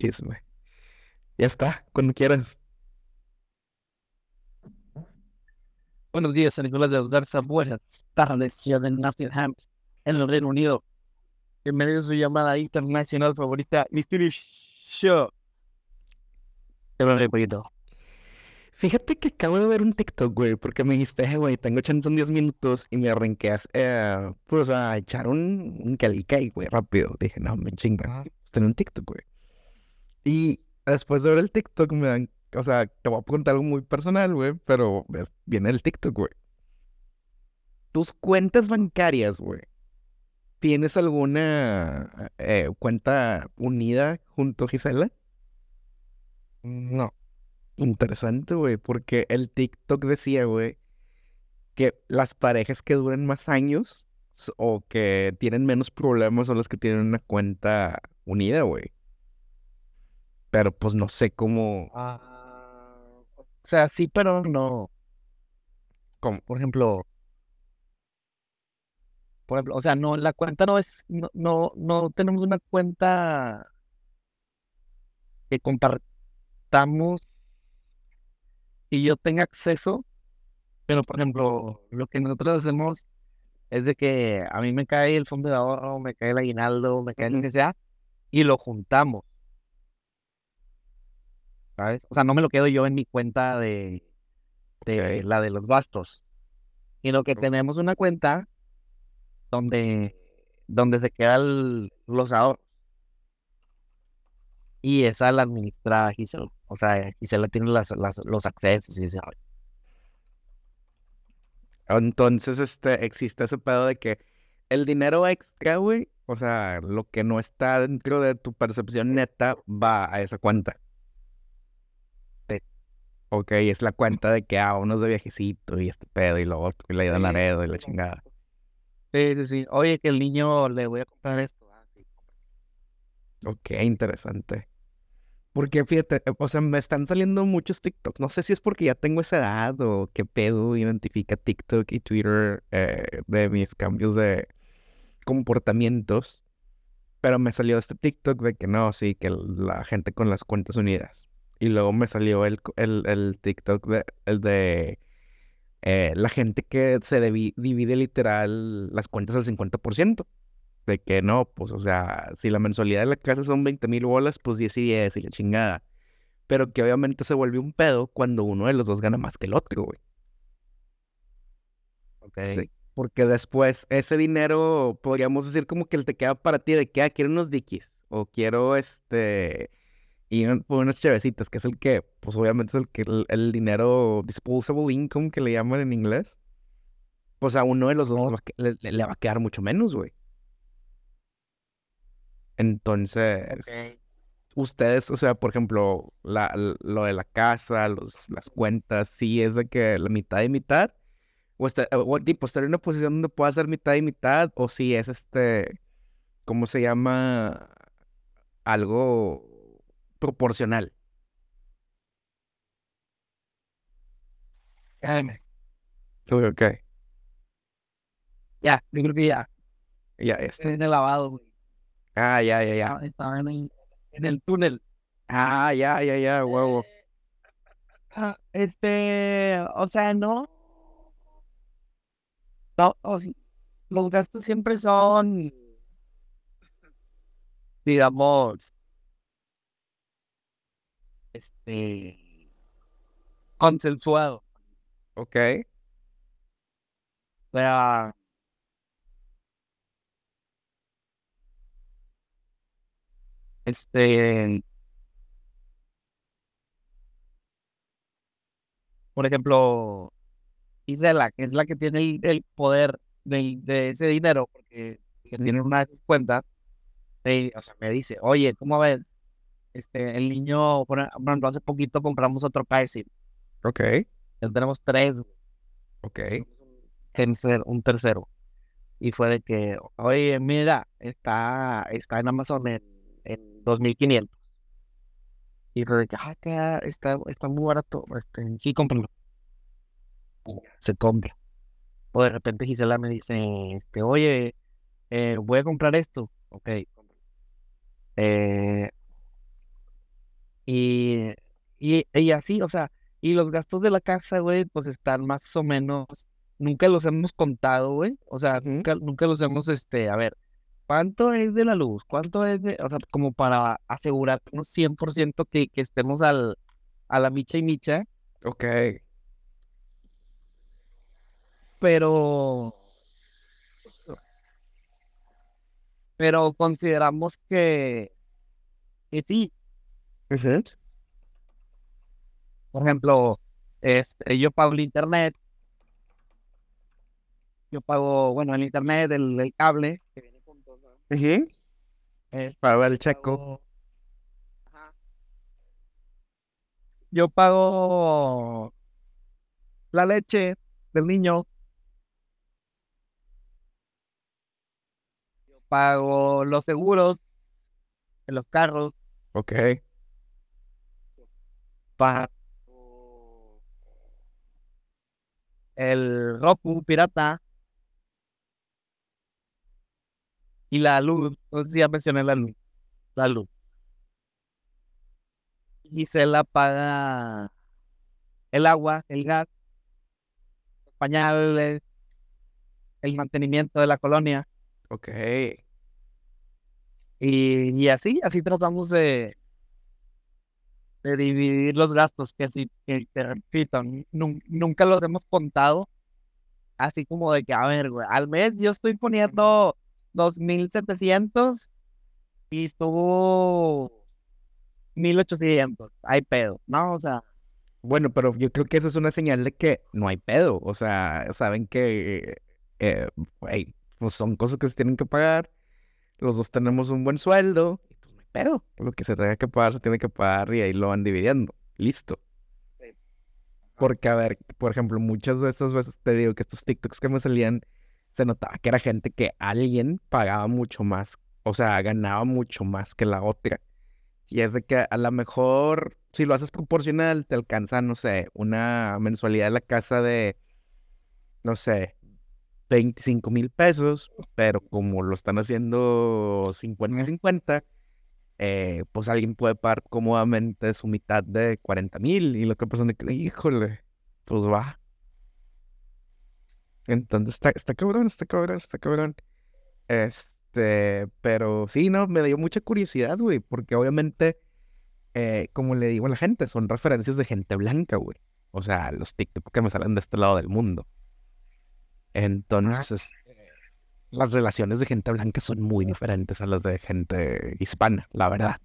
Chisme. Ya está, cuando quieras. Buenos días, San Nicolás de los Garza. Buenas tardes, ciudad de Nottingham, en el Reino Unido. Bienvenido a su llamada internacional favorita, Mystery Show. Te lo poquito. Fíjate que acabo de ver un TikTok, güey, porque me dijiste, "Eh, güey, tengo chance en 10 minutos y me arranqué a, eh, pues, a echar un, un güey, rápido. Dije, no, me chinga. Pues tenía un TikTok, güey. Y después de ver el TikTok me dan, o sea, te voy a preguntar algo muy personal, güey, pero ves, viene el TikTok, güey. Tus cuentas bancarias, güey. ¿Tienes alguna eh, cuenta unida junto a Gisela? No. Interesante, güey, porque el TikTok decía, güey, que las parejas que duran más años o que tienen menos problemas son las que tienen una cuenta unida, güey. Pero pues no sé cómo, Ah, o sea, sí, pero no. cómo. Por ejemplo, por ejemplo, o sea, no, la cuenta no es, no, no, no tenemos una cuenta que compartamos y yo tenga acceso, pero por ejemplo, lo que nosotros hacemos es de que a mí me cae el fondo de ahorro, me cae el aguinaldo, me cae lo Ujú. que sea, y lo juntamos, ¿sabes? O sea, no me lo quedo yo en mi cuenta de, de la de los gastos, sino que tenemos una cuenta donde, donde se quedan los ahorros. Y esa la administra Gisela. O sea, Gisela tiene las, las- los accesos y dice, Entonces, este, existe ese pedo de que el dinero extra, güey, o sea, lo que no está dentro de tu percepción neta va a esa cuenta. Ok, es la cuenta de que, ah, unos de viajecito y este pedo y lo otro, y la ida Sí, Laredo y la chingada. Sí, sí, sí. Oye, que el niño le voy a comprar esto. Ah, sí. Ok, interesante. Porque fíjate, o sea, me están saliendo muchos TikTok. No sé si es porque ya tengo esa edad o qué pedo identifica TikTok y Twitter eh, de mis cambios de comportamientos. Pero me salió este TikTok de que no, sí, que la gente con las cuentas unidas. Y luego me salió el, el, el TikTok de, el de eh, la gente que se divide literal las cuentas al 50%. De que no, pues, o sea, si la mensualidad de la casa son 20 mil bolas, pues 10 y 10 y la chingada. Pero que obviamente se vuelve un pedo cuando uno de los dos gana más que el otro, güey. Ok. Sí. Porque después ese dinero, podríamos decir como que él te queda para ti de que, ah, quiero unos dikis. O quiero, este, ir por unas chevecitas, que es el que, pues obviamente es el que, el, el dinero disposable income que le llaman en inglés. Pues a uno de los dos le va a que- le- le- le va a quedar mucho menos, güey. Entonces, ustedes, o sea, por ejemplo, la, lo de la casa, los, las cuentas, sí es de que la mitad y mitad, o, está, o tipo, estar en una posición donde pueda ser mitad y mitad, o si es este, ¿cómo se llama? Algo proporcional. Déjame. Ok, ok. Ya, yo creo que ya. Ya, está. En el lavado, güey. Ah, ya, ya, ya. Estaba, en el, en el túnel. Ah, ya, ya, ya, huevo. Ah, Este, o sea, no. No, o sí, los gastos siempre son, digamos, este, consensuados. Ok. O sea, este, por ejemplo, Isela, que es la que tiene el, el poder del- de, ese dinero, porque que tiene una de sus cuentas, eh, o sea, me dice, oye, ¿cómo ves? Este, el niño, por ej- por ejemplo, hace poquito compramos otro car seat, Ok, ya tenemos tres, ok. tercer- un tercero. Y fue de que, oye, mira, está, está en Amazon en, en 2500. Y fue de que, ah, que está, está muy barato, este, sí, cómpralo. Se compra. O de repente Gisela me dice, este, oye, eh, voy a comprar esto. Ok. Eh, Y, y, y así, o sea, y los gastos de la casa, güey, pues están más o menos, nunca los hemos contado, güey. O sea, nunca, nunca los hemos, este, a ver, ¿cuánto es de la luz? ¿Cuánto es de, o sea, como para asegurarnos 100% que, que estemos al, a la micha y micha, Ok. pero, pero consideramos que, que sí, Por ejemplo, este, yo pago el internet, yo pago, bueno, el internet, el, el cable, que viene ver el checo. pago- Ajá. Yo pago la leche del niño. Yo pago los seguros de los carros. Ok. El Roku pirata. Y la luz. No sé si ya mencioné la luz. La luz. Gisela paga el agua, el gas, pañales, el mantenimiento de la colonia. Ok. Y, y así, así tratamos de, de dividir los gastos, que así, que te repito, nun- nunca los hemos contado. Así como de que, a ver, güey, al mes yo estoy poniendo 2.700 y estuvo 1.800. Hay pedo, ¿no? O sea, Bueno, pero yo creo que eso es una señal de que no hay pedo. O sea, saben que, eh, güey, pues son cosas que se tienen que pagar. Los dos tenemos un buen sueldo. Pedo. Lo que se tenga que pagar, se tiene que pagar y ahí lo van dividiendo. Listo. Sí. Porque, a ver, por ejemplo, muchas de estas veces te digo que estos TikToks que me salían, se notaba que era gente que alguien pagaba mucho más. O sea, ganaba mucho más que la otra. Y es de que a lo mejor, si lo haces proporcional, te alcanza, no sé, una mensualidad de la casa de, no sé, 25 mil pesos, pero como lo están haciendo 50-50, eh, pues alguien puede pagar cómodamente su mitad de 40 mil y la otra persona que, híjole, pues va. Entonces está, está cabrón, está cabrón, está cabrón. Este, pero sí, no, me dio mucha curiosidad, güey, porque obviamente, eh, como le digo a la gente, son referencias de gente blanca, güey. O sea, los TikTok que me salen de este lado del mundo. Entonces, las relaciones de gente blanca son muy diferentes a las de gente hispana, la verdad.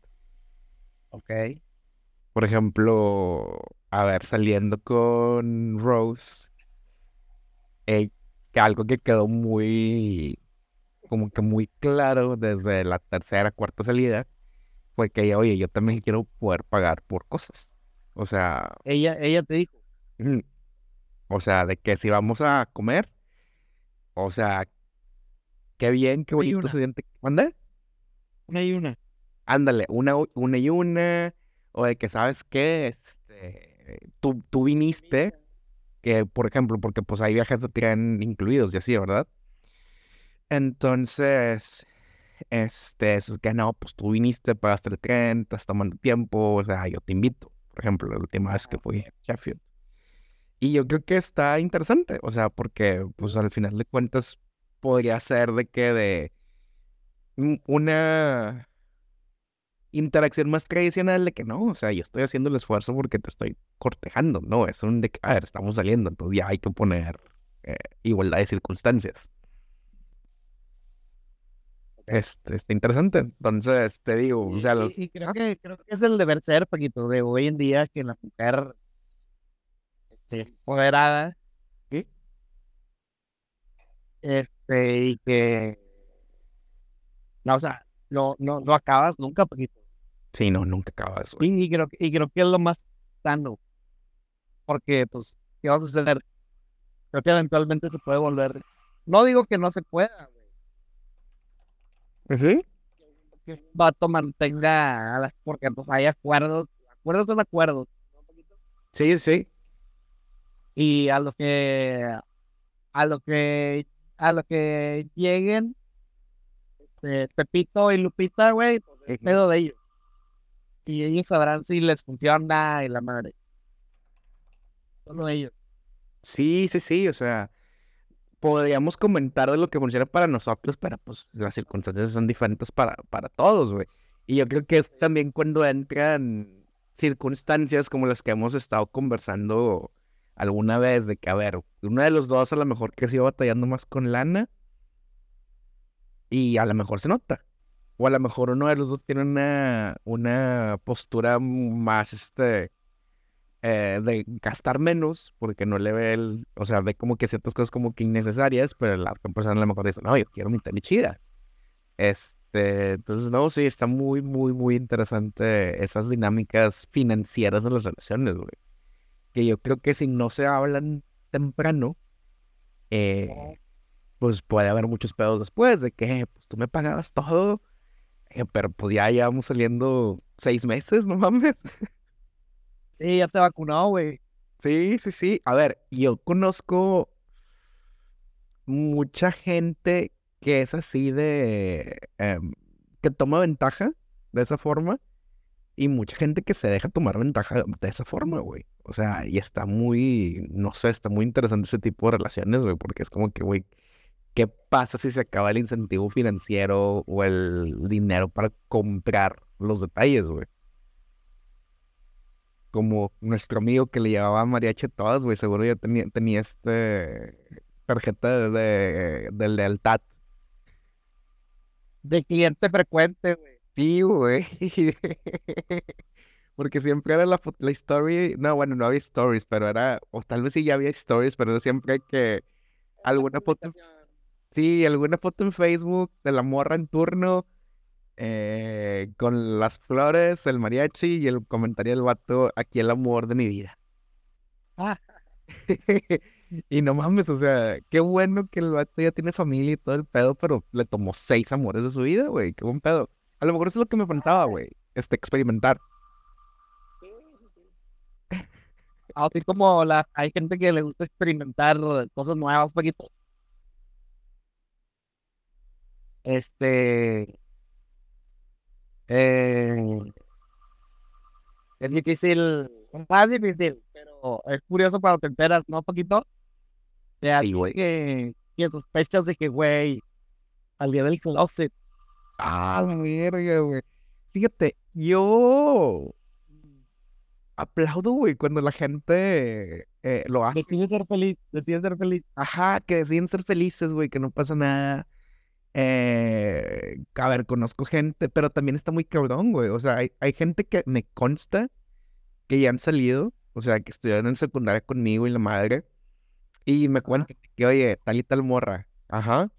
ok. Por ejemplo, a ver, saliendo con Rose, eh, que algo que quedó muy, como que muy claro desde la tercera, cuarta salida, fue que ella, oye, yo también quiero poder pagar por cosas. O sea, Ella, ella te dijo, o sea, de que si vamos a comer, o sea, qué bien, qué bonito se siente. ¿Manda? una y una. Ándale, una, una y una, o de que sabes qué, este, tú, tú viniste, que por ejemplo, porque pues hay viajes de tren incluidos y así, ¿verdad? Entonces, este, es que no, pues tú viniste, pagaste el tren, estás tomando tiempo, o sea, yo te invito, por ejemplo, la última vez que fui a Sheffield. Y yo creo que está interesante, o sea, porque pues al final de cuentas podría ser de que de un- una interacción más tradicional de que no, o sea, yo estoy haciendo el esfuerzo porque te estoy cortejando, no, es un de que, a ver, estamos saliendo, entonces ya hay que poner eh, igualdad de circunstancias. Este, está interesante, entonces te digo, o Y, sea, y creo que, creo que es el deber ser, Paquito, de hoy en día que la mujer este, empoderada, ¿Sí? Este, y que, no, o sea, no, no, no acabas nunca, Paquito. Sí, no, nunca acaba eso. Y, y creo, que- y creo que es lo más sano, porque, pues, ¿qué va a suceder? Creo que eventualmente se puede volver, no digo que no se pueda, güey, Ujú. que un vato mantenga, a las- porque pues hay acuerdos, acuerdos son acuerdos. Sí, sí, y a lo que a lo que a lo que lleguen este, Pepito y Lupita, güey, pedo de ellos. Y ellos sabrán si les funciona y la madre. Solo ellos. Sí, sí, sí, o sea, podríamos comentar de lo que funciona para nosotros, pero pues las circunstancias son diferentes para, para todos, güey. Y yo creo que es también cuando entran circunstancias como las que hemos estado conversando alguna vez, de que, a ver, uno de los dos a lo mejor que ha sido batallando más con lana y a lo mejor se nota. O a lo mejor uno de los dos tiene una, una postura más, este, eh, de gastar menos porque no le ve el, o sea, ve como que ciertas cosas como que innecesarias, pero la otra persona a lo mejor dice, no, yo quiero mi tenis chida. Este, entonces, no, sí, está muy, muy, muy interesante esas dinámicas financieras de las relaciones, güey. Que yo creo que si no se hablan temprano, eh, pues puede haber muchos pedos después de que, pues tú me pagabas todo, eh, pero pues ya llevamos saliendo seis meses, no mames. Sí, ya se vacunó, güey. Sí, sí, sí. A ver, yo conozco mucha gente que es así de... em, que toma ventaja de esa forma y mucha gente que se deja tomar ventaja de esa forma, güey. O sea, y está muy, no sé, está muy interesante ese tipo de relaciones, güey, porque es como que, güey, ¿qué pasa si se acaba el incentivo financiero o el dinero para comprar los detalles, güey? como nuestro amigo que le llevaba mariachi todas, güey, seguro ya tenía, tenía este tarjeta de, de lealtad. De cliente frecuente, güey. Sí, güey. Porque siempre era la, la story, no, bueno, no había stories, pero era, o tal vez sí ya había stories, pero era siempre que alguna foto, sí, alguna foto en Facebook de la morra en turno, eh, con las flores, el mariachi y el comentario del vato, aquí el amor de mi vida. Ah, Y no mames, o sea, qué bueno que el vato ya tiene familia y todo el pedo, pero le tomó seis amores de su vida, güey, qué buen pedo. A lo mejor eso es lo que me faltaba, güey, este, experimentar. así como la, hay gente que le gusta experimentar cosas nuevas, poquito. Este, eh, es difícil, más difícil, pero es curioso cuando te enteras, ¿no, poquito? De Sí, que, que sospechas de que, güey, salía del closet. Ah, la verga, güey. Fíjate, yo aplaudo, güey, cuando la gente eh, lo hace. Decide ser feliz, decide ser feliz. Ajá, que deciden ser felices, güey, que no pasa nada. Eh, a ver, conozco gente, pero también está muy cabrón, güey. O sea, hay, hay gente que me consta que ya han salido, o sea, que estudiaron en secundaria conmigo y la madre, y me cuentan que, oye, tal y tal morra. Ajá.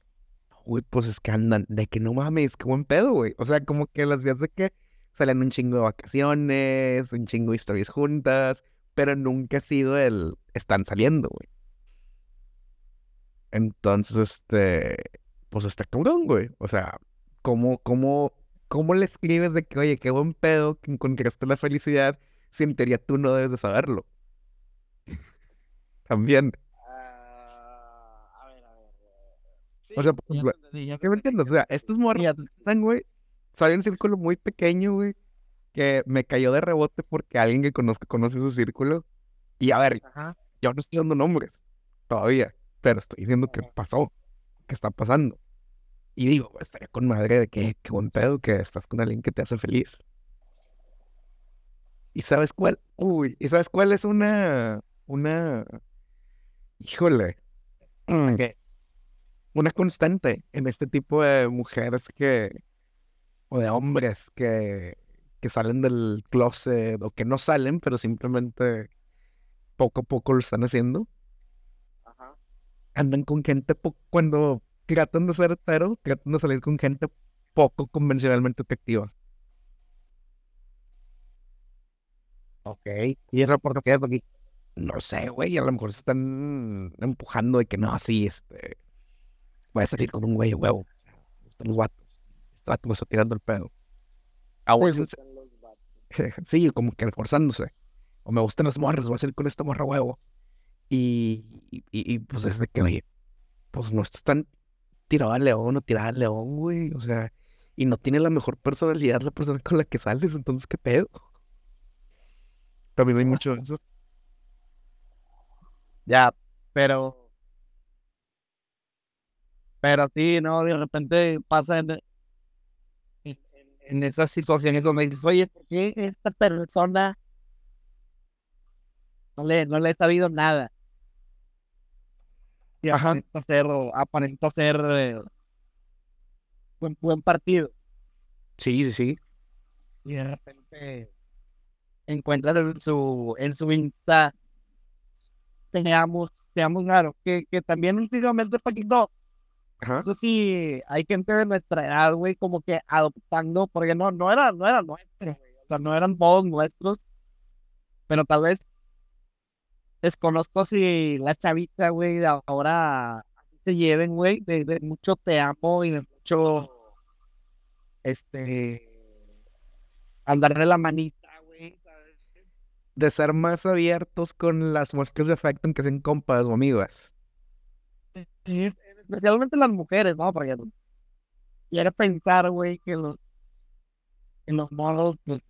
Uy, pues es que andan, de que no mames, qué buen pedo, güey. O sea, como que las vías de que salen un chingo de vacaciones, un chingo de historias juntas, pero nunca ha sido el están saliendo, güey. Entonces, este, pues está cabrón, güey. O sea, ¿cómo, cómo, cómo le escribes de que, oye, qué buen pedo que encontraste la felicidad si en teoría tú no debes de saberlo? También. Ah, a ver, a ver. O sea, por ejemplo, ¿qué me entiendes? O sea, estos morros güey, salen un círculo muy pequeño, güey, que me cayó de rebote porque alguien que conozco conoce ese círculo. Y a ver, Ajá. yo no estoy dando nombres todavía, pero estoy diciendo que pasó, que está pasando. Y digo, estaría con madre de que, qué buen pedo que estás con alguien que te hace feliz. ¿Y sabes cuál? Uy, ¿y sabes cuál es una, una, híjole, ¿Qué? Una constante en este tipo de mujeres que, o de hombres que, que salen del closet o que no salen, pero simplemente poco a poco lo están haciendo? Ajá. Andan con gente po- cuando tratan de ser hetero, tratan de salir con gente poco convencionalmente atractiva. Ok. ¿Y eso por qué? Porque No sé, güey, a lo mejor se están empujando de que no, sí, este, voy a salir con un güey huevo. Gustan los vatos. Este vato me está tirando el pedo. Los vatos. sí, como que forzándose. O me gustan las morras, voy a salir con esta morra huevo. Y, y, y- y, pues es de que, oye, pues no estás tan tirado al león o tirada al león, güey. O sea, y no tiene la mejor personalidad la persona con la que sales, entonces, ¿qué pedo? También hay mucho de eso. Ya, pero. Pero sí, ¿no? De repente pasa en, en, en esas situaciones donde dices, oye, ¿por qué esta persona no le, no le he sabido nada? Y Ajá. aparenta ser, aparenta ser eh, buen, buen partido. Sí, sí, sí. Y de repente encuentras en su, en su Insta, teníamos, teníamos claro, que, que también últimamente poquito, Ajá. sé si hay gente de nuestra edad, güey, como que adoptando, porque no, no era, no era nuestro, güey, o sea, no eran todos nuestros, pero tal vez desconozco si la chavita, güey, de ahora se lleven, güey, de, de mucho te amo y de mucho, este, andar de la manita, güey. De ser más abiertos con las muestras de afecto en que sean compas o amigas. Sí, especialmente las mujeres, ¿no? Porque quiere pensar, güey, que los, que los morros pues,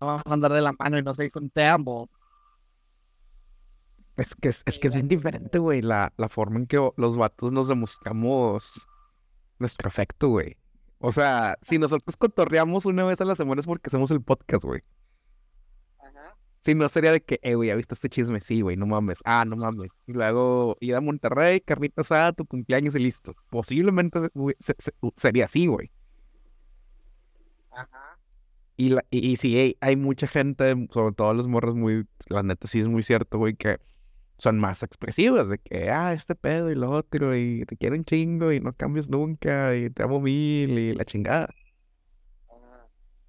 no van a andar de la mano y no se te amo. Es que es, es que es bien diferente, güey, la, la forma en que los vatos nos demostramos nuestro afecto, güey. O sea, si nosotros cotorreamos una vez a la semana es porque hacemos el podcast, güey. Si no sería de que, eh, güey, ¿ya viste este chisme? Sí, güey, no mames. Ah, no mames. Y luego ir a Monterrey, carnita asada, tu cumpleaños y listo. Posiblemente se- güey, se- se- sería así, güey. Ajá. Y, la, y, y sí, hay, hay mucha gente, sobre todo los morros muy, la neta sí es muy cierto, güey, que son más expresivas, de que, ah, este pedo y lo otro, y te quiero un chingo y no cambies nunca, y te amo mil, y la chingada.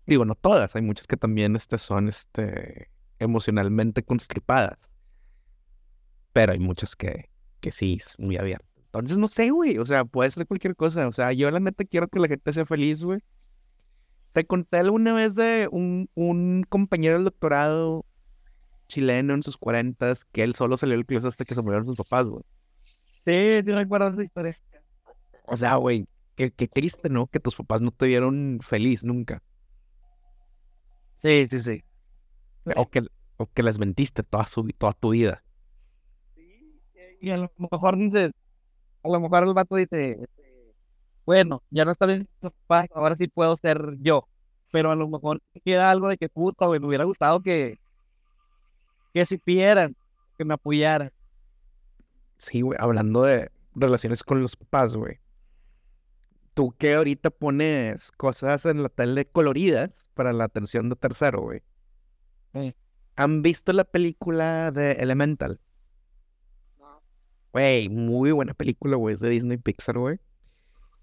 Digo, no todas, hay muchas que también este, son este, emocionalmente constipadas, pero hay muchas que, que sí, es muy abiertas. Entonces, no sé, güey, o sea, puede ser cualquier cosa, o sea, yo la neta quiero que la gente sea feliz, güey. Te conté alguna vez de un, un compañero del doctorado chileno en sus cuarentas que él solo salió del closet hasta que se murieron sus papás, güey. Sí, sí recuerdo esa historia. O sea, güey, qué, qué triste, ¿no? Que tus papás no te vieron feliz nunca. Sí, sí, sí. O que, o que les mentiste toda, su, toda tu vida. Y a lo mejor dices, a lo mejor el vato dice, bueno, ya no está bien, ahora sí puedo ser yo. Pero a lo mejor queda algo de que puta, güey, me hubiera gustado que, que supieran, que me apoyaran. Sí, güey, hablando de relaciones con los papás, güey. Tú que ahorita pones cosas en la tele coloridas para la atención de tercero, güey. ¿Han visto la película de Elemental? Güey, muy buena película, güey, es de Disney Pixar, güey.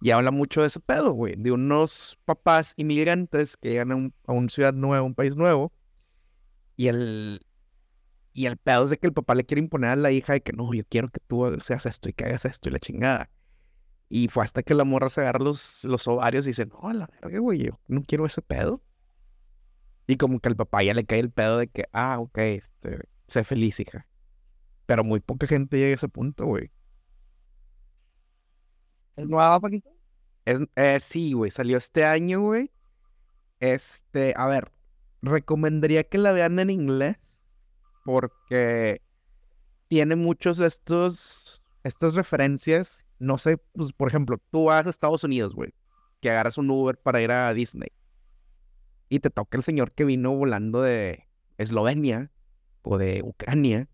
Y habla mucho de ese pedo, güey, de unos papás inmigrantes que llegan a, un, a una ciudad nueva, un país nuevo. Y el, y el pedo es de que el papá le quiere imponer a la hija de que no, yo quiero que tú seas esto y que hagas esto y la chingada. Y fue hasta que la morra se agarra los, los ovarios y dice, no, a la verga, güey, yo no quiero ese pedo. Y como que al papá ya le cae el pedo de que, ah, ok, este, sé feliz, hija. Pero muy poca gente llega a ese punto, güey. ¿Es nueva, Paquito? Es, eh, sí, güey, salió este año, güey. Este, a ver, recomendaría que la vean en inglés porque tiene muchos de estos, estas referencias. No sé, pues, por ejemplo, tú vas a Estados Unidos, güey, que agarras un Uber para ir a Disney y te toca el señor que vino volando de Eslovenia o de Ucrania,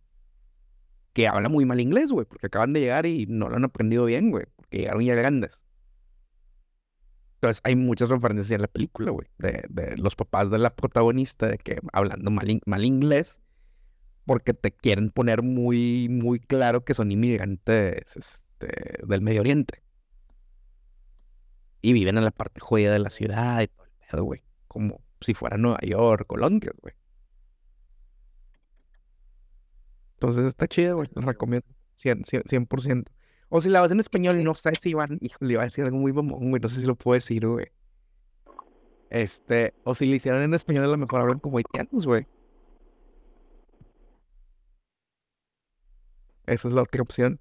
que habla muy mal inglés, güey, porque acaban de llegar y no lo han aprendido bien, güey, porque llegaron ya grandes. Entonces hay muchas referencias en la película, güey, de, de los papás de la protagonista, de que hablando mal, in- mal inglés, porque te quieren poner muy, muy claro que son inmigrantes este, del Medio Oriente. Y viven en la parte jodida de la ciudad y todo el pedo, güey. Como si fuera Nueva York o Londres, güey. Entonces está chido, güey. Les recomiendo. 100, 100%, 100%. O si la vas en español, no sé si van. Híjole, iba a decir algo muy mamón, güey. No sé si lo puedo decir, güey. Este. O si le hicieron en español, a lo mejor hablan como haitianos, güey. Esa es la otra opción.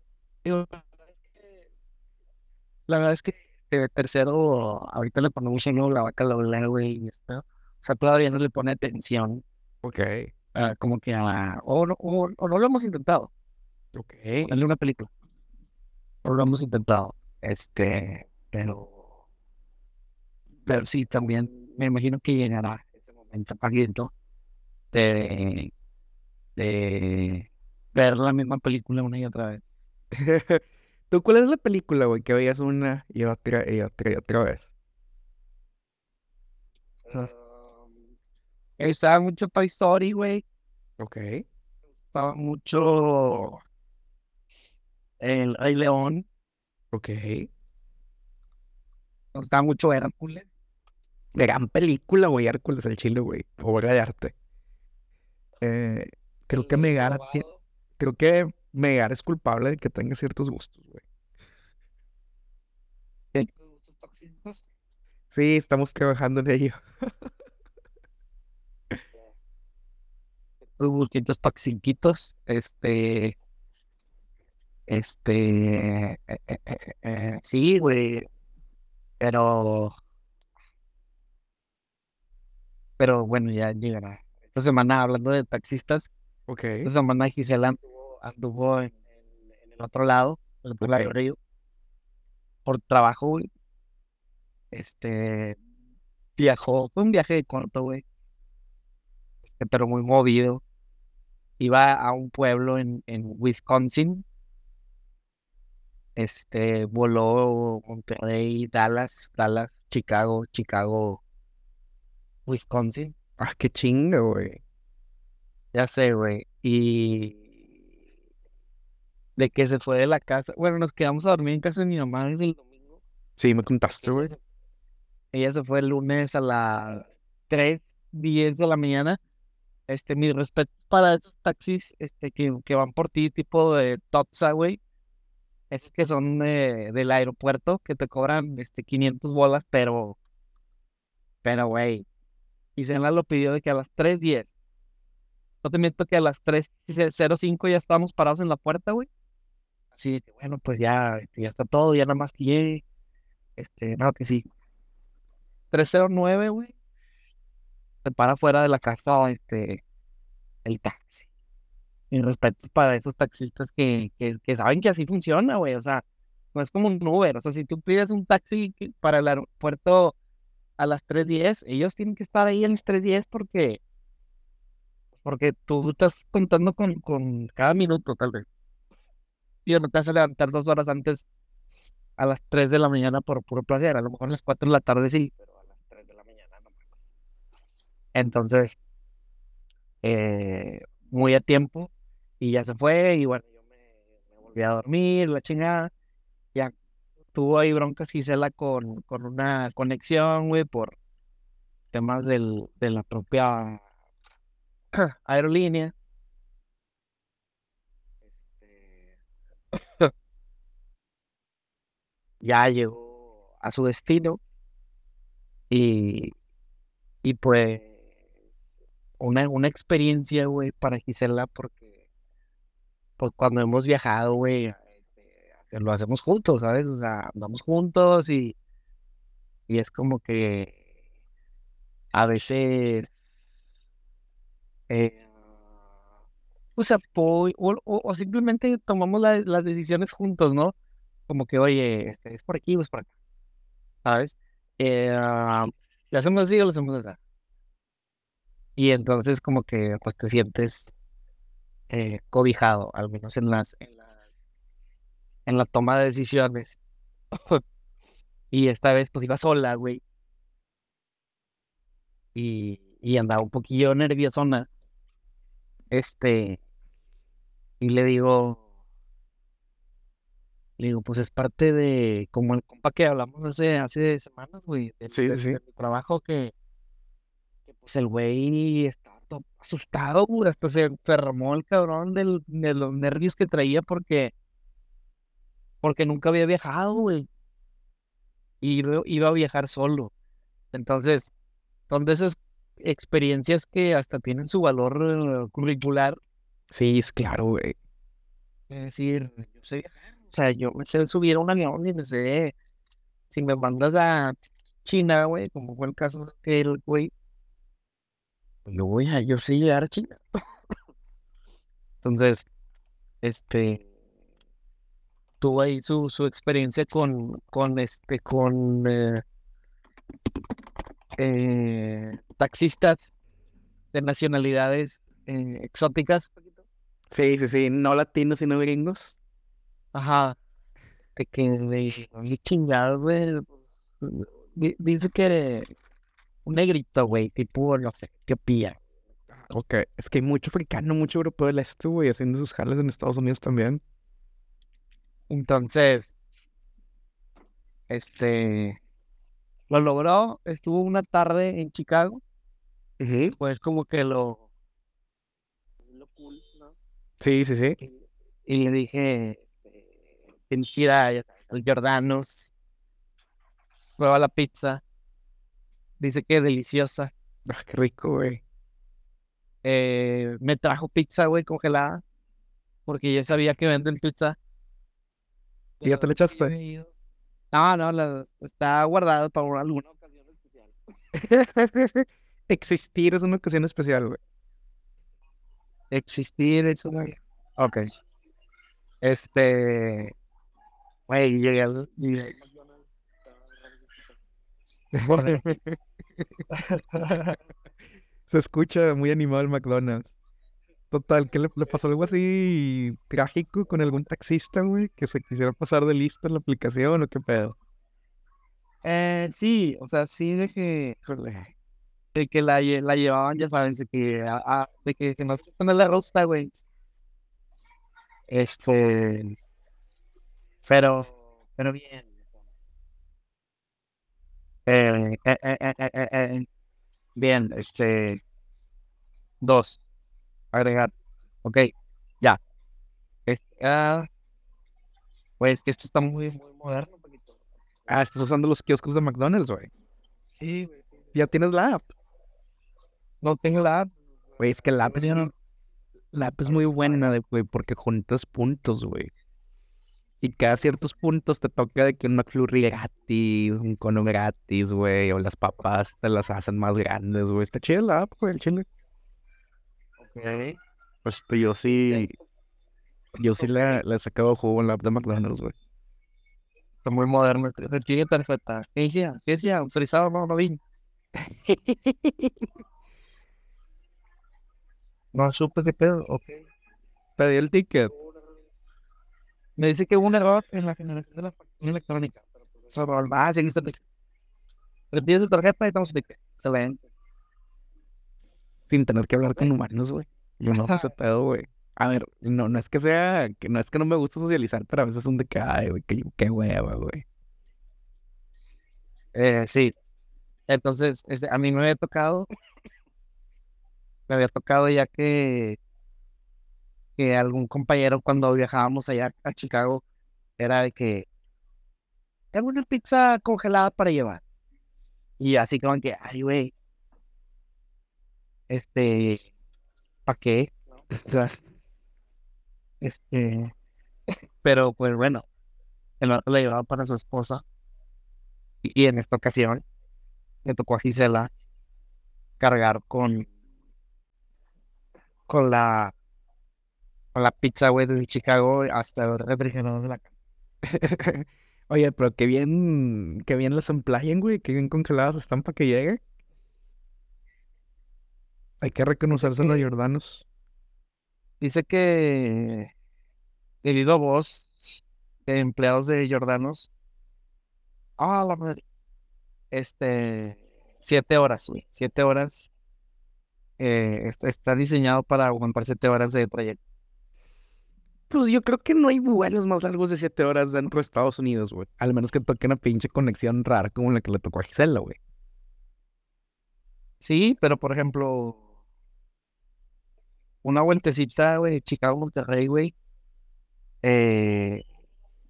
La verdad es que, tercero, ahorita le ponemos uno la vaca la güey. y esto. O sea, todavía no le pone atención. Ok, ah, como que a. O no, o, o no lo hemos intentado. ok. Ponerle una película. No lo hemos intentado. Este. Pero. Pero sí, también me imagino que llegará ese momento, Paquito, de. de ver la misma película una y otra vez. ¿Tú cuál es la película, güey, que veías una y otra y otra y otra vez? Estaba mucho Toy Story, güey. Ok, Estaba mucho. El Rey León. ok. Estaba mucho Hércules. Gran película, güey, Hércules el chile, güey. Obra de arte. Eh, creo que Megara, ti- Jorobado. creo que Megara es culpable de que tenga ciertos gustos, güey. ¿Ciertos gustos tóxicos? Sí, estamos trabajando en ello. Tus gustitos toxiquitos. Este. Este. eh, eh, eh, eh, sí, güey. Pero. Pero bueno, ya llegará. Esta semana, hablando de taxistas, Ok, esta semana Gisela anduvo, en, en- en el otro lado, en el otro lado del Ok. río, por trabajo, güey. Este. Viajó, fue un viaje corto, güey. este, Pero muy movido. Iba a un pueblo en, en Wisconsin. Este, voló Monterrey, Dallas, Dallas, Chicago, Chicago, Wisconsin. ah, qué chinga, güey. Ya sé, güey. Y de que se fue de la casa. Bueno, nos quedamos a dormir en casa de mi mamá desde el domingo. Sí, me contaste, güey. ella se fue el lunes a las 3, 10 de la mañana. Este, mi respeto para esos taxis este, que, que van por ti, tipo de Totsa, güey. Esos que son eh, del aeropuerto, que te cobran este, 500 bolas, pero, pero, güey. Gisela lo pidió de que a las 3.10. No te miento que a las 3.05 ya estábamos parados en la puerta, güey. Así bueno, pues ya, este, ya está todo, ya nada más que llegue. Este, no, que sí. 309, güey. Se para fuera de la casa, este, el taxi. Mis respetos para esos taxistas que, que, que saben que así funciona, güey. O sea, no es como un Uber. O sea, si tú pides un taxi para el aeropuerto a las 3.10, ellos tienen que estar ahí a las 3.10 porque, porque tú estás contando con, con cada minuto, tal vez. Y no te vas a levantar dos horas antes a las 3 de la mañana por puro placer. A lo mejor a las 4 de la tarde sí, pero a las 3 de la mañana no. Entonces, eh, muy a tiempo y ya se fue y bueno, yo me, me volví a dormir, la chingada. Ya tuvo ahí broncas Gisela con, con una conexión, güey, por temas del, de la propia aerolínea. Ya llegó a su destino y, y pues una, una experiencia, güey, para Gisela porque pues cuando hemos viajado, güey, este, lo hacemos juntos, ¿sabes? O sea, andamos juntos y, y es como que a veces eh, pues apoyo o, o- o simplemente tomamos la- las decisiones juntos, ¿no? Como que, oye, este, es por aquí o es por acá, ¿sabes? Eh, ah, ¿lo hacemos así o lo hacemos así? Y entonces como que pues te sientes eh, cobijado, al menos en las, en las, en la toma de decisiones. Y esta vez pues iba sola, güey. Y, y andaba un poquillo nerviosona. Este, y le digo, le digo, pues es parte de, como el compa que hablamos hace, hace semanas, güey, del- Sí, sí, sí. de mi trabajo que, que, pues el güey estaba todo asustado, güey, hasta se enfermó el cabrón del, de los nervios que traía porque, porque nunca había viajado, güey. Y iba a viajar solo. Entonces, son de esas experiencias que hasta tienen su valor eh, curricular. Sí, es claro, güey. Es decir, yo sé viajar, o sea, yo me sé subir a un avión y me sé si me mandas a China, güey, como fue el caso de que el güey, yo voy a, yo sí llegar a China. Entonces, este, tuvo ahí su, su experiencia con, con este, con eh, eh, taxistas de nacionalidades eh, exóticas. Sí, sí, sí, no latinos sino gringos. Ajá. De que de chingado, güey. Di- Dice que un negrito, güey, tipo, no sé, qué pilla. Ok, es que hay mucho africano, mucho europeo del este, güey, haciendo sus jales en Estados Unidos también. Entonces, este, lo logró, estuvo una tarde en Chicago, pues como que lo, lo cool, ¿no? Sí, sí, sí. Y, le dije, tienes que ir a, al Giordano's, prueba la pizza, dice que es deliciosa. Ah, qué rico, güey. Eh, me trajo pizza, güey, congelada, porque yo sabía que venden pizza. ¿Y ya te la echaste? No, no, la- está guardada para alguna ocasión especial. Existir es una ocasión especial, güey. Existir, eso no. Ok. Este. Güey, llegué al. llegué al McDonald's. Se escucha muy animado el McDonald's. Total, ¿qué le, le pasó algo así trágico con algún taxista, güey? Que se quisiera pasar de listo en la aplicación o qué pedo. Eh, sí, o sea, sí de que, de que la, la llevaban, ya sabes, de que, a- a- de que se nos en la rosta, güey. Este, pero, pero bien. Eh, eh, eh, eh, bien, este, dos, agregar, ok, ya. Este, ah, pues que esto está muy, muy moderno. Ah, estás usando los kioscos de McDonald's, güey. Sí, güey. Ya tienes la app. No tengo la app. Güey, es que la app es, no- la app es muy buena, güey, porque juntas puntos, güey. Y cada ciertos puntos te toca de que un McFlurry gratis, un cono gratis, güey, o las papas te las hacen más grandes, güey. Está chida la app, güey, el chile. Ok. Pues yo sí, yo sí le, le he sacado jugo en la app de McDonald's, güey. Está muy moderno. Retire tarjeta. ¿Qué decía? ¿Qué decía? Autorizado, no, no vine. No supe qué pedo. Ok. Pedí el ticket. Me dice que hubo un error en la generación de la factura electrónica. Pero pues eso no. Ah, sí, aquí está el ticket. Retire su tarjeta y estamos ticket. Excelente. sin tener que hablar con humanos, güey. Yo no ese pedo, güey. A ver, no, no es que sea, que no es que no me gusta socializar, pero a veces son de que, ay, güey, qué, qué hueva, güey. Eh, sí. Entonces, este, a mí me había tocado. Me había tocado ya que, que algún compañero cuando viajábamos allá a Chicago era de que era una pizza congelada para llevar. Y así como que, ay, güey. Este, ¿para qué? Este, pero pues bueno, el vato la llevaba para su esposa. Y, y en esta ocasión le tocó a Gisela cargar con con la con la pizza, güey, desde Chicago hasta el refrigerador de la casa. Oye, pero qué bien, qué bien las emplayan, güey, qué bien congeladas están para que llegue. Hay que reconocérselo a que- Jordanos. Dice que debido a voz de empleados de Jordanos, ah, la madre, este, siete horas, güey, siete horas, eh, est- está diseñado para aguantar siete horas de trayecto. Pues yo creo que no hay vuelos más largos de siete horas dentro de Estados Unidos, güey. Al menos que toque una pinche conexión rara como la que le tocó a Gisela, güey. Sí, pero por ejemplo, una vueltecita, güey, de Chicago Monterrey, güey. Eh,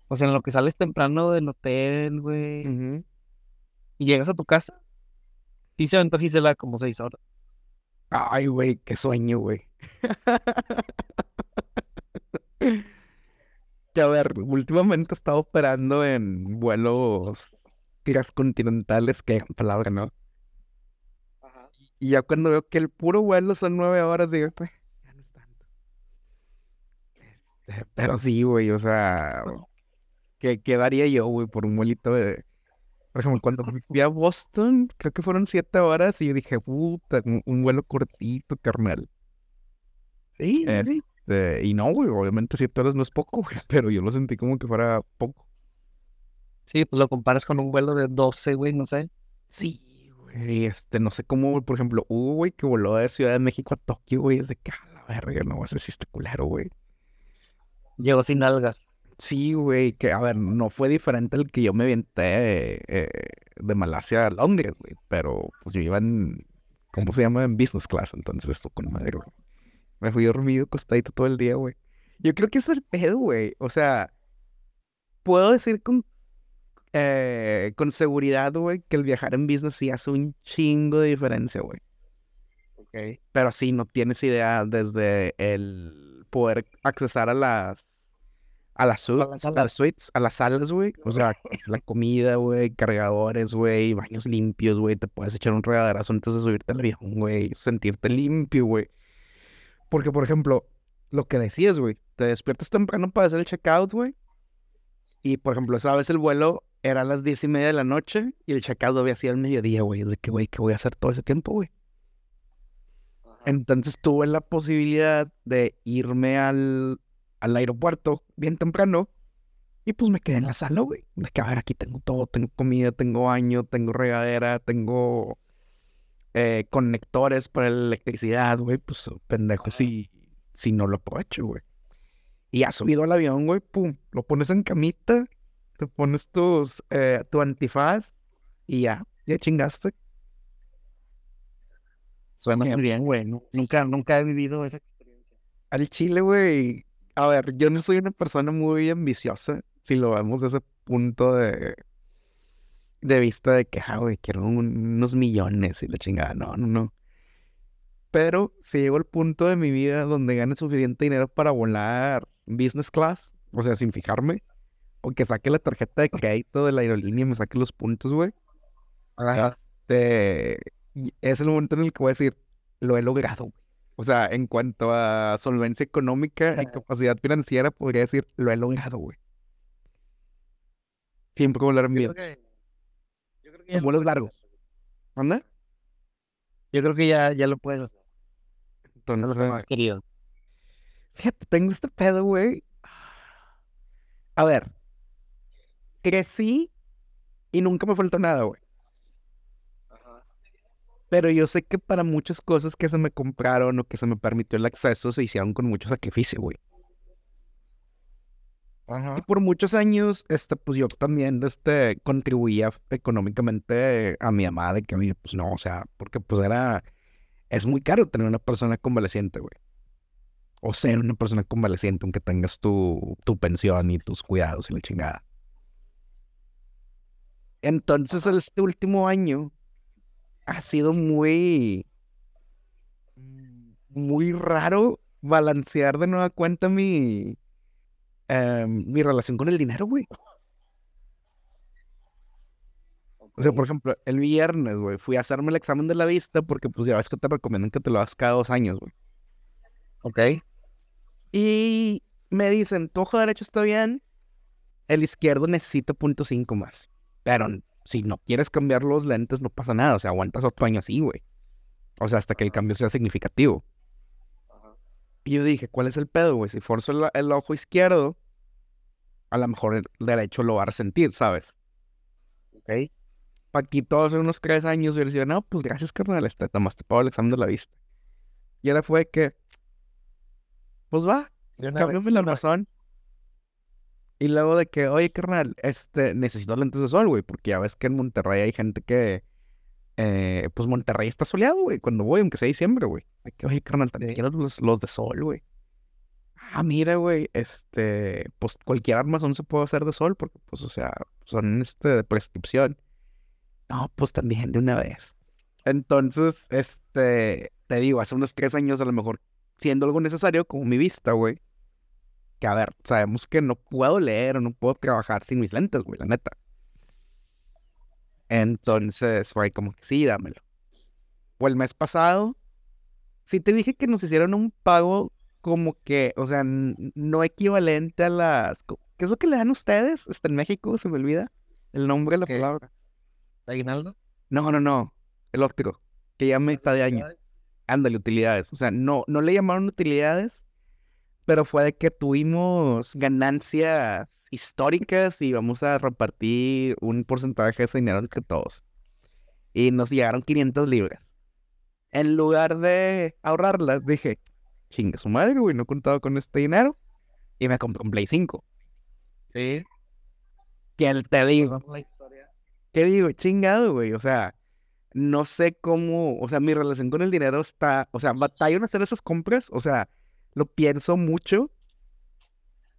o sea, en lo que sales temprano del hotel, güey, y llegas a tu casa, sí se aventó Gisela como seis horas. Ay, güey, qué sueño, güey. Que a ver, últimamente he estado operando en vuelos transcontinentales, que palabra, ¿no? Ajá. Y ya cuando veo que el puro vuelo son nueve horas, digo, "Pues, ya no es tanto. Este, pero sí, güey, o sea, ¿qué, qué daría yo, güey, por un vuelito de... Por ejemplo, cuando fui a Boston, creo que fueron siete horas y yo dije, puta, un, un vuelo cortito, carnal. Sí, sí. Este, y no, güey, obviamente siete horas no es poco, güey, pero yo lo sentí como que fuera poco. Sí, pues lo comparas con un vuelo de 12, güey, no sé. Sí, güey, este, no sé cómo, por ejemplo, hubo, güey, que voló de Ciudad de México a Tokio, güey, es de que, a la verga, no, ese sí está culero, güey. Llegó sin algas. Sí, güey, que, a ver, no fue diferente al que yo me aventé eh, de Malasia a Londres, güey, pero pues yo iba en, ¿cómo se llama? En business class, entonces esto con madre, güey. Me fui dormido, acostadito todo el día, güey. Yo creo que eso es el pedo, güey. O sea, puedo decir con, eh, con seguridad, güey, que el viajar en business sí hace un chingo de diferencia, güey. Ok. Pero sí, no tienes idea desde el poder accesar a las a las Salas, suites, a las suites, a las salas, güey. O sea, la comida, güey, cargadores, güey, baños limpios, güey. Te puedes echar un regaderazo antes de subirte al avión, güey. Sentirte limpio, güey. Porque, por ejemplo, lo que decías, güey, te despiertas temprano para hacer el checkout, güey. Y, por ejemplo, esa vez el vuelo era a las diez y media de la noche y el checkout había sido al mediodía, güey. Es de que, güey, ¿qué voy a hacer todo ese tiempo, güey? Entonces tuve la posibilidad de irme al, al aeropuerto bien temprano y pues me quedé en la sala, güey. De que, a ver, aquí tengo todo, tengo comida, tengo baño, tengo regadera, tengo eh, conectores para la electricidad, güey. Pues pendejo si, si no lo aprovecho, güey. Y has subido al avión, güey, pum, lo pones en camita, te pones tus, eh, tu antifaz y ya, ya chingaste. Suena muy bien, güey. nu- Nunca, nunca he vivido esa experiencia. Al chile, güey. A ver, yo no soy una persona muy ambiciosa, si lo vemos desde ese punto de, de vista de que, ah, güey, quiero un- unos millones y la chingada. No, no, no. Pero si llego al punto de mi vida donde gane suficiente dinero para volar business class, o sea, sin fijarme, o que saque la tarjeta de crédito de la aerolínea y me saque los puntos, güey. Este, es el momento en el que voy a decir, lo he logrado, güey. O sea, en cuanto a solvencia económica y capacidad financiera, podría decir, lo he logrado, güey. Siempre volar en Yo vida. creo que, yo creo que En ya lo vuelos largos. ¿Anda? Yo creo que ya, ya lo puedes hacer. Es lo que Entonces, más querido. fíjate, tengo este pedo, güey. A ver, crecí y nunca me faltó nada, güey. Pero yo sé que para muchas cosas que se me compraron o que se me permitió el acceso se hicieron con mucho sacrificio, güey. Ajá. Y por muchos años, este, pues yo también, este, contribuía económicamente a mi mamá de que, oye, pues no, o sea, porque pues era, es muy caro tener una persona convaleciente, güey. O ser una persona convaleciente, aunque tengas tu, tu pensión y tus cuidados y la chingada. Entonces, este último año ha sido muy, muy raro balancear de nueva cuenta mi, em, mi relación con el dinero, güey. O sea, por ejemplo, el viernes, güey, fui a hacerme el examen de la vista porque pues ya ves que te recomiendan que te lo hagas cada dos años, güey. Ok. Y me dicen, tu ojo derecho está bien, el izquierdo necesita punto cinco más. Pero si no quieres cambiar los lentes, no pasa nada. O sea, aguantas otro año así, güey. O sea, hasta que el cambio sea significativo. Y yo dije, ¿cuál es el pedo, güey? Si forzo el, el ojo izquierdo, a lo mejor el derecho lo va a resentir, ¿sabes? Ok. Paquito hace unos tres años y decía, no, pues gracias, carnal, este, más te pago el examen de la vista. Y ahora fue que, pues va, vez, la razón. Y luego de que, oye, carnal, este, necesito lentes de sol, güey, porque ya ves que en Monterrey hay gente que, eh, pues Monterrey está soleado, güey, cuando voy, aunque sea diciembre, güey. Oye, carnal, también quiero los, los de sol, güey. Ah, mira, güey, este, pues cualquier armazón se puede hacer de sol, porque, pues, o sea, son, este, de prescripción. No, pues también de una vez. Entonces, este, te digo, hace unos tres años a lo mejor siendo algo necesario como mi vista, güey. Que a ver, sabemos que no puedo leer o no puedo trabajar sin mis lentes, güey, la neta. Entonces fue como que sí, dámelo. O el mes pasado, sí te dije que nos hicieron un pago como que, o sea, no equivalente a las... ¿Qué es lo que le dan ustedes? Está en México, se me olvida el nombre de la palabra. ¿Aguinaldo? No, no, no. El otro, que ya me está de año. Ándale, utilidades. O sea, no, no le llamaron utilidades, pero fue de que tuvimos ganancias históricas y vamos a repartir un porcentaje de ese dinero entre todos. Y nos llegaron 500 libras. En lugar de ahorrarlas, dije, chinga su madre, güey, no he contado con este dinero. Y me compré un Play 5. Sí. Que te digo. ¿Qué digo? Chingado, güey. O sea, no sé cómo, o sea, mi relación con el dinero está, o sea, batallo en hacer esas compras, o sea, lo pienso mucho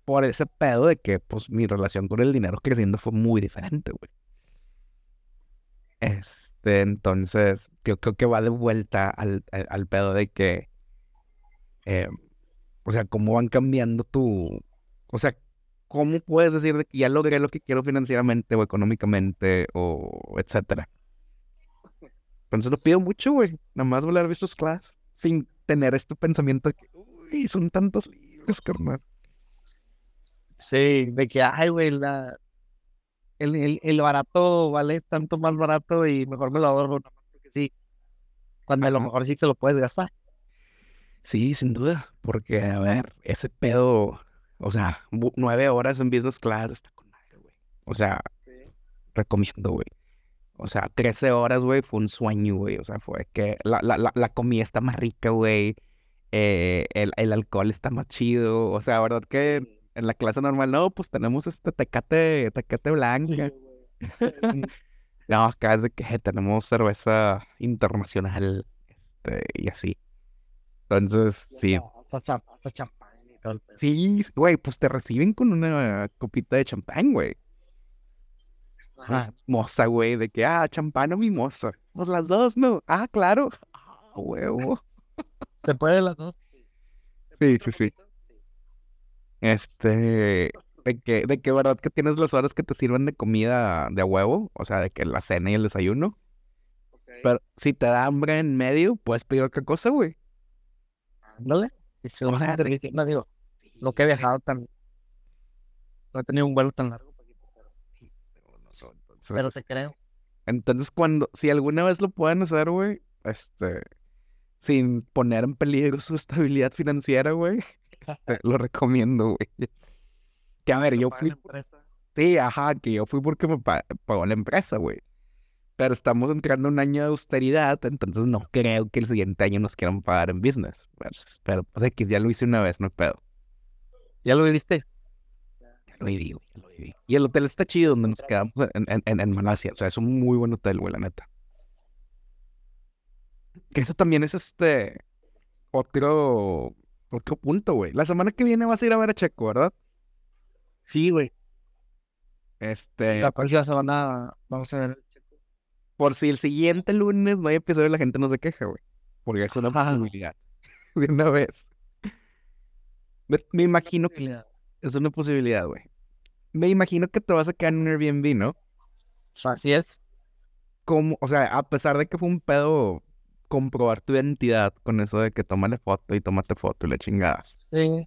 por ese pedo de que, pues, mi relación con el dinero creciendo fue muy diferente, güey. Este, entonces, yo creo que va de vuelta al, al, pedo de que, eh, o sea, cómo van cambiando tu, o sea, cómo puedes decir de que ya logré lo que quiero financieramente o económicamente o etcétera. Entonces lo pido mucho, güey. Nada más volver a ver estos clases sin tener este pensamiento de que, uy, son tantos libros, carnal. Sí, de que, ay, güey, la... el, el, barato vale tanto más barato y mejor me lo ahorro, nada más porque sí. Cuando a lo mejor sí te lo puedes gastar. Sí, sin duda, porque, a ver, ese pedo, o sea, nueve horas en business class está con madre, güey. O sea, recomiendo, güey. O sea, 13 horas, güey, fue un sueño, güey. O sea, fue que la, la, la, la comida está más rica, güey. Eh, el, el, alcohol está más chido. O sea, ¿verdad que en la clase normal, no, pues tenemos este tecate, tecate blanca. no, acá es de que tenemos cerveza internacional, este, y así. Entonces, sí. Sí, güey, pues te reciben con una copita de champán, güey. Moza, güey, de que, ah, champán o mimosa. Pues las dos, ¿no? Ah, claro. Ah, huevo. ¿Se puede las dos? Sí, sí, sí. Este, de que, de que verdad que tienes las horas que te sirven de comida de huevo, o sea, de que la cena y el desayuno. Pero si te da hambre en medio, puedes pedir otra cosa, güey. No, no digo, lo que he viajado tan, no he tenido un vuelo tan largo. Pero te creo. Entonces, cuando, si alguna vez lo pueden hacer, güey, este, sin poner en peligro su estabilidad financiera, güey, este, lo recomiendo, güey. Que a ver, yo fui. Sí, ajá, que yo fui porque me pagó la empresa, güey. Pero estamos entrando en un año de austeridad, entonces no creo que el siguiente año nos quieran pagar en business. Pues, pero pues X, ya lo hice una vez, no hay pedo. ¿Ya lo viviste? lo viví, güey, lo viví. Y el hotel está chido donde nos quedamos en, en, en Malasia. O sea, es un muy buen hotel, güey, la neta. Que eso también es este otro, otro punto, güey. La semana que viene vas a ir a ver a Checo, ¿verdad? Sí, güey. Este. La próxima semana vamos a ver a Checo. Por si el siguiente lunes no hay episodio la gente no se queja, güey. Porque es una posibilidad. De una vez. Me, imagino que es una posibilidad, güey me imagino que te vas a quedar en un Airbnb, ¿no? Así es. Como, o sea, a pesar de que fue un pedo comprobar tu identidad con eso de que tómale foto y tómate foto y le chingadas. Sí.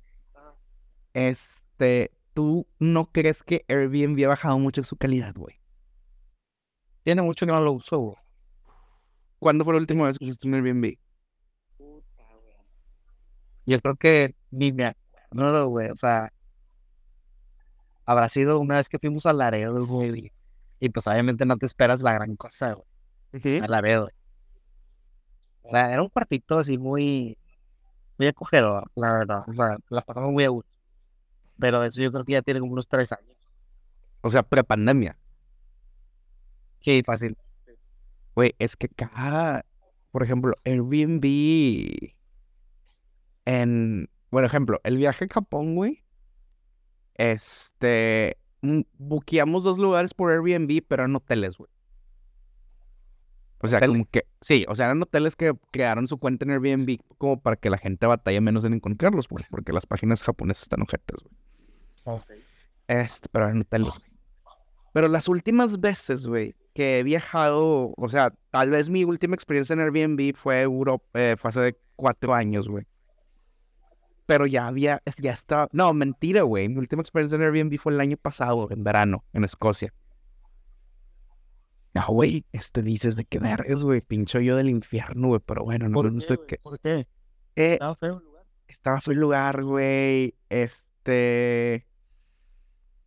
Este, ¿tú no crees que Airbnb ha bajado mucho su calidad, güey? Tiene mucho que no lo uso, güey. ¿Cuándo fue la última vez que usaste un Airbnb? Puta, güey. Yo creo que ni me acuerdo, güey. O sea, habrá sido una vez que fuimos a Laredo, güey. Y pues obviamente no te esperas la gran cosa, güey. A Laredo. Era, era un cuartito así muy, muy acogedor, la verdad. O sea, las pasamos muy a gusto. Pero eso yo creo que ya tiene como unos tres años. O sea, prepandemia. Sí, fácil. Güey, es que cada, por ejemplo, Airbnb en, por ejemplo, el viaje a Japón, güey, este, mm, buqueamos dos lugares por Airbnb, pero en hoteles, güey. O sea, como que, sí, o sea, eran hoteles que crearon su cuenta en Airbnb como para que la gente batalle menos en encontrarlos, güey, porque las páginas japonesas están ojetas, güey. Este, pero en hoteles, güey. Pero las últimas veces, güey, que he viajado, o sea, tal vez mi última experiencia en Airbnb fue Europa, eh, fue hace cuatro años, güey. Pero ya había, es- ya estaba, no, mentira, güey. Mi última experiencia en Airbnb fue el año pasado, en verano, en Escocia. No, güey, este dices de qué vergas, güey, pincho yo del infierno, güey, pero bueno, no, ¿Por no qué, estoy güey? que... ¿Por qué? Eh, Estaba feo el lugar. estaba feo el lugar, güey, este...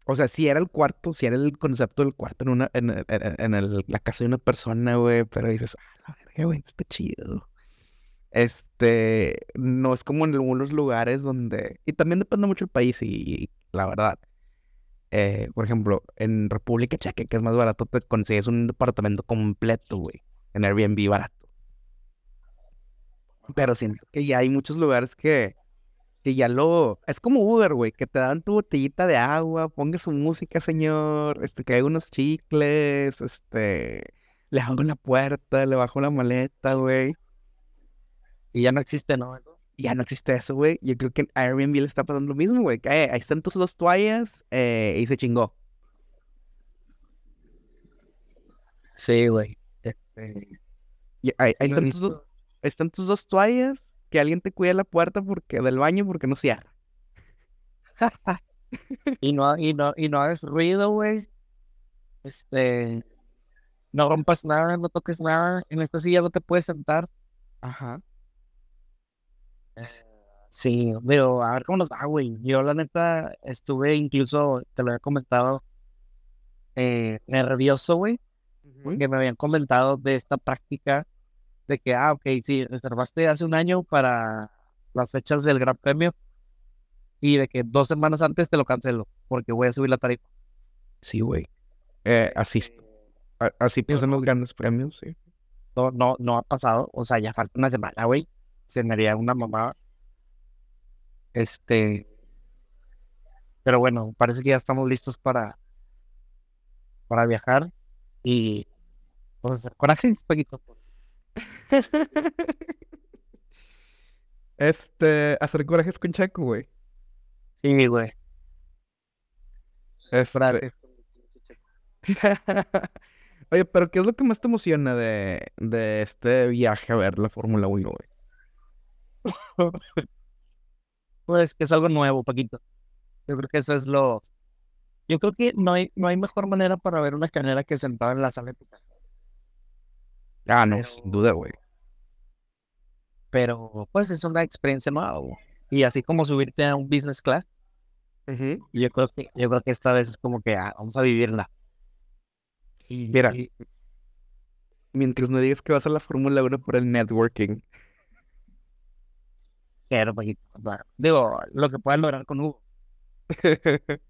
O sea, sí era el cuarto, sí era el concepto del cuarto en una, en, en- en- en el- la casa de una persona, güey, pero dices, ah, la verga, güey, no está chido. Este, no es como en algunos lugares donde, y también depende mucho del país y, y la verdad, eh, por ejemplo, en República Checa, que es más barato, te consigues un departamento completo, güey, en Airbnb barato. Pero siento que ya hay muchos lugares que, que ya lo... Es como Uber, güey, que te dan tu botellita de agua, ponga su música, señor, este, que hay unos chicles, este, le abro la puerta, le bajo la maleta, güey. Y ya no existe, ¿no? Eso. Ya no existe eso, güey. Yo creo que en Airbnb le está pasando lo mismo, güey. eh, ahí están tus dos toallas eh, y se chingó. Sí, güey. Este, Y ahí, están tus dos, ahí están tus dos toallas, que alguien te cuide la puerta porque del baño porque no cierra. Y no, y no, y no hagas ruido, güey. Este, no rompas nada, no toques nada. En esta silla no te puedes sentar. Ajá. Sí, digo, a ver cómo nos va, güey. Yo, la neta, estuve incluso, te lo había comentado, eh, nervioso, güey, porque me habían comentado de esta práctica de que, ah, ok, sí, reservaste hace un año para las fechas del Gran Premio y de que dos semanas antes te lo cancelo porque voy a subir la tarifa. Sí, güey. Eh, así, a- así pasan los grandes premios, sí. No, no, no ha pasado, o sea, ya falta una semana, güey. Haría una mamá. Este, pero bueno, parece que ya estamos listos para, para viajar y pues hacer coraje un poquito. Este, hacer corajes con Checo, güey. Sí, güey. Este, Coraje. Oye, pero ¿qué es lo que más te emociona de, de este viaje a ver la Fórmula 1, güey? Pues que es algo nuevo, Paquito. Yo creo que eso es lo. Yo creo que no hay, no hay mejor manera para ver una carrera que sentado en la sala de tu casa. Ah, no, Pero- sin duda, güey. Pero pues es una experiencia nueva, güey. Y así como subirte a un business class, yo creo que, yo creo que esta vez es como que ah, vamos a vivirla. Y, Mira. y- Mientras no digas que vas a la Fórmula 1 por el networking. Cero, Digo, lo que puedas lograr con Hugo.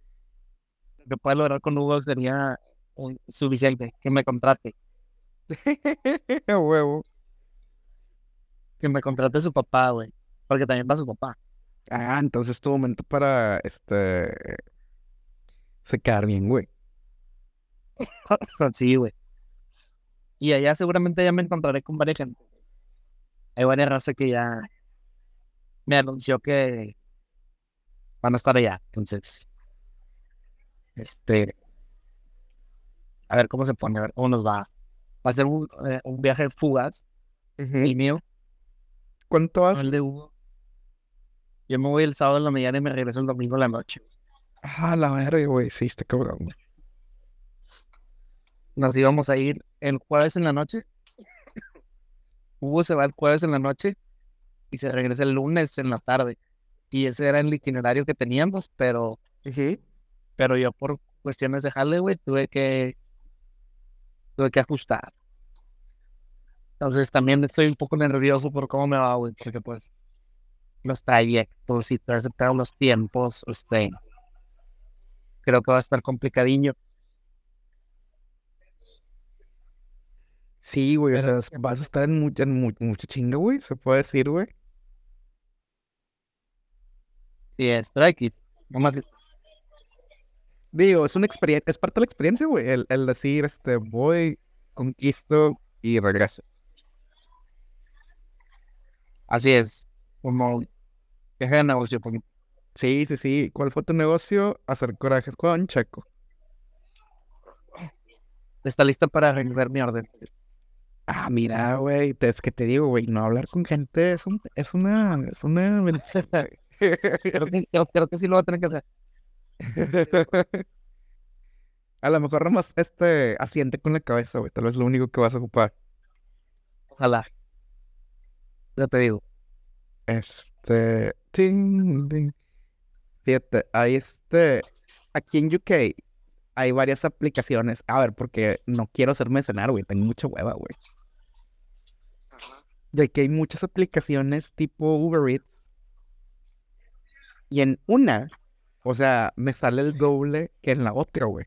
Lo que puedas lograr con Hugo sería un- suficiente. Que me contrate. Huevo. Que me contrate su papá, güey. Porque también va su papá. Ah, entonces es tu momento para, este... Se quedar bien, güey. Sí, güey. Y allá seguramente ya me encontraré con varias gente. Hay varias razas que ya me anunció que van a estar allá. Entonces, este, a ver cómo se pone, a ver cómo nos va. Va a ser un, eh, un viaje fugaz, Ujú. el mío, ¿Cuánto vas? no el de Hugo. Yo me voy el sábado en la mañana y me regreso el domingo en la noche. Ah, la verga, güey. Sí, está cabrón. güey. Nos íbamos a ir el jueves en la noche. Hugo se va el jueves en la noche y se regresa el lunes en la tarde. Y ese era el itinerario que teníamos, pero, pero yo por cuestiones de güey, tuve que, tuve que ajustar. Entonces también estoy un poco nervioso por cómo me va, güey, porque pues los trayectos y todo ese pedo, los tiempos, este, creo que va a estar complicadillo. Sí, güey, o sea, vas a estar en mucha, en mu- mucha chinga, güey, se puede decir, güey. Sí, es, aquí, nomás que- Digo, es una experiencia, es parte de la experiencia, güey, el, el decir, este, voy, conquisto y regreso. Así es, como viaje de negocio, porque Sí, sí, sí. ¿Cuál fue tu negocio? Hacer corajes con Checo. está lista para remover mi orden. Ah, mira, güey, es que te digo, güey, no hablar con gente es, un, es una, es una. Creo que, creo, creo que sí lo voy a tener que hacer. A lo mejor nomás este asiente con la cabeza, güey, tal vez lo único que vas a ocupar. Ojalá. Ya te digo. Este, ting, ting. Fíjate, hay este, aquí en UK hay varias aplicaciones. A ver, porque no quiero ser mercenario, güey, tengo mucha hueva, güey. De que hay muchas aplicaciones tipo Uber Eats. Y en una, o sea, me sale el doble que en la otra, güey.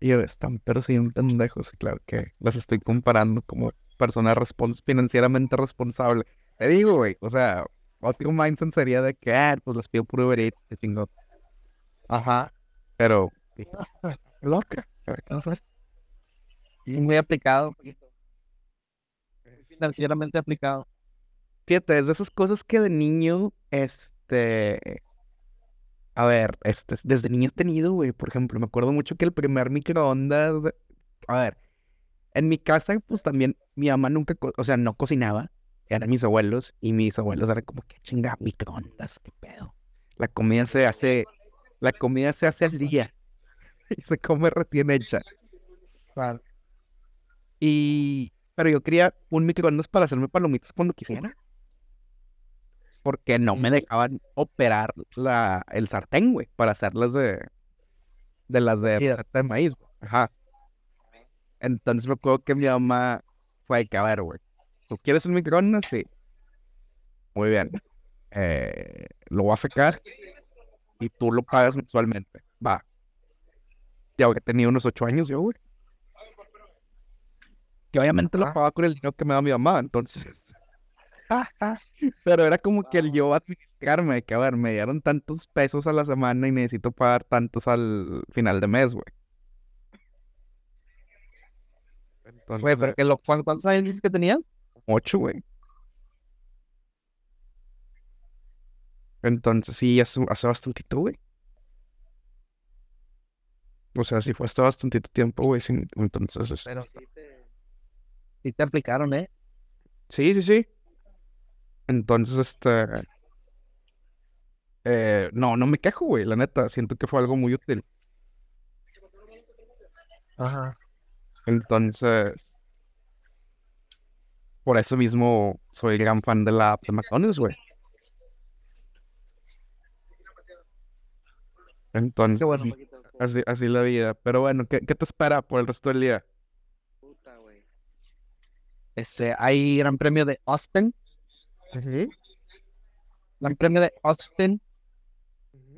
Y yo, están pero siguen pendejos, y claro que las estoy comparando como persona respons- financieramente responsable. Te digo, güey, o sea, otro mindset sería de que, ah, pues las pido por Uber Eats, y chingo. Ajá. Pero, dije, loca, ¿qué nos hace? Muy aplicado. Financieramente aplicado. Fíjate, es de esas cosas que de niño, este, a ver, este, desde niño he tenido, güey, por ejemplo, me acuerdo mucho que el primer microondas, a ver, en mi casa, pues también, mi mamá nunca, o sea, no cocinaba, eran mis abuelos, y mis abuelos eran como, que chinga, microondas, qué pedo. La comida se hace, la comida se hace al día, y se come recién hecha. Y, pero yo quería un microondas para hacerme palomitas cuando quisiera. Porque no me dejaban operar la, el sartén, güey, para hacerlas de, de las de receta de maíz, güey. Ajá. Entonces me acuerdo que mi mamá fue que, a ver, güey, ¿tú quieres un microondas? Sí. Muy bien. Eh, lo voy a sacar y tú lo pagas mensualmente. Va. Ya que tenía unos ocho años yo, güey. Que obviamente lo pagaba con el dinero que me daba mi mamá, entonces. Pero era como que el yo administrarme, de que a ver, me dieron tantos pesos a la semana y necesito pagar tantos al final de mes, güey. Entonces, Güey, pero que lo, ¿cuán- ¿cuántos años dices que tenías? ocho, güey. Entonces, sí, hace, hace bastantito, güey. O sea, sí fue hasta bastantito tiempo, güey. sin- Entonces, es- Pero sí te, sí te aplicaron, ¿eh? sí, sí, sí. Entonces, este... eh, no, no me quejo, güey, la neta. Siento que fue algo muy útil. Ajá. Entonces, por eso mismo soy gran fan de la app de McDonald's, güey. Entonces, Qué bueno, así, Paquito. así, así la vida. Pero bueno, ¿qué, qué te espera por el resto del día? Puta, güey. Este, hay Gran Premio de Austin. Gran Premio de Austin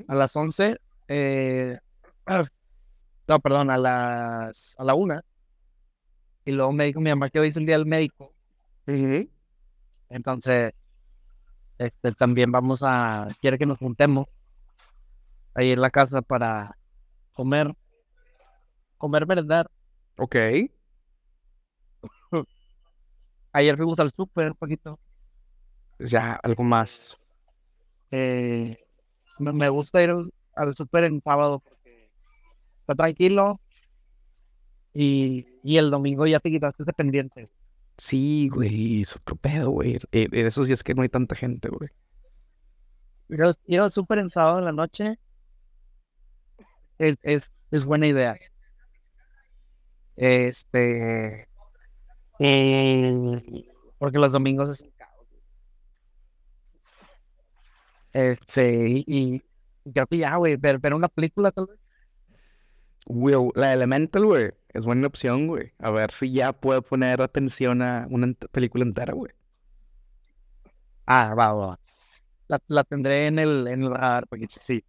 a las 11. Eh, no, perdón, a las a la 1. Y luego me dijo mi mamá que hoy es el día del médico. Entonces, este, también vamos a, quiere que nos juntemos ahí en la casa para comer, comer, merendar. Ok. Ayer fuimos al súper un poquito. Ya, algo más. Eh, me, gusta ir al- súper en sábado porque está tranquilo y, y el domingo ya te quitaste ese pendiente. Sí, güey, es otro pedo, güey. Eh, En esos días que no hay tanta gente, güey. Ir al, ir al súper en sábado en la noche es, es, es buena idea. Este. eh, porque los domingos es un caos. Este, y, y creo que ya, güey, ver, ver una película tal vez. Güey, la Elemental, güey, es buena opción, güey. A ver si ya puedo poner atención a una ent- película entera, güey. Ah, va, va. va. La, la tendré en el, en el radar, porque sí.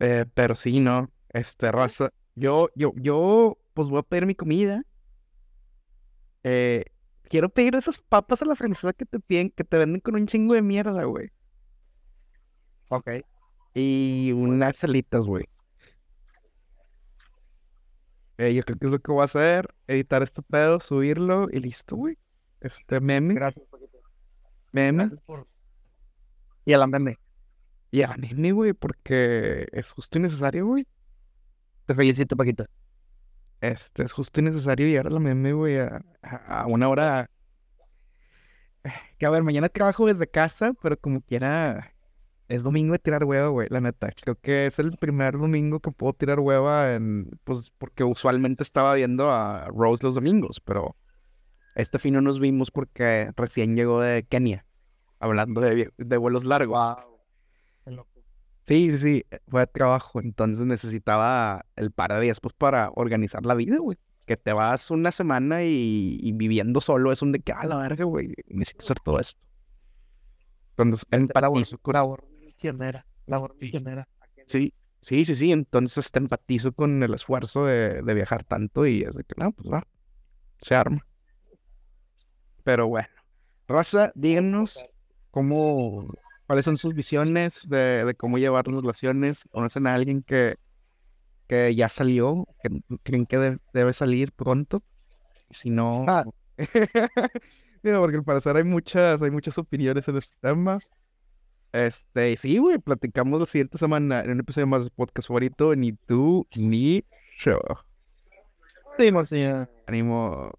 Eh, pero sí, no. Este, raza. Yo, yo, yo, pues voy a pedir mi comida. Eh, quiero pedir esas papas a la francesa que te piden, que te venden con un chingo de mierda, güey. Ok. Y unas alitas, güey. Eh, yo creo que es lo que voy a hacer. Editar este pedo, subirlo y listo, güey. Este meme, Gracias, Paquito. meme. Gracias por. Y a la meme. Y a meme, güey, porque es justo y necesario, güey. Te felicito, Paquito. Este, es justo y necesario llegar a la meme, güey, a, a- a una hora. Que a ver, mañana trabajo desde casa, pero como quiera, es domingo de tirar hueva, güey, la neta. Creo que es el primer domingo que puedo tirar hueva en, pues, porque usualmente estaba viendo a Rose los domingos, pero este fin no nos vimos porque recién llegó de Kenia, hablando de, vuelos largos. Qué loco. Sí, sí, sí, fue de trabajo, entonces necesitaba el par de días pues para organizar la vida, güey. Que te vas una semana y, y viviendo solo es un de que, a la verga, güey, necesito hacer todo esto. Entonces empatizo labor misionera. Labor Sí. misionera. Sí, sí, sí, sí, entonces te empatizo con el esfuerzo de, de viajar tanto y es de que, no, pues va, se arma. Pero bueno, Raza, díganos cómo, cuáles son sus visiones de, de cómo llevar las relaciones. ¿Conocen a alguien que, que ya salió? que ¿Creen que de- debe salir pronto? Si no... Ah. Mira, porque al parecer hay muchas, hay muchas opiniones en este tema. Este, sí, güey, platicamos la siguiente semana en un episodio más de podcast favorito, ni tú ni yo. Sí, señor. Ánimo.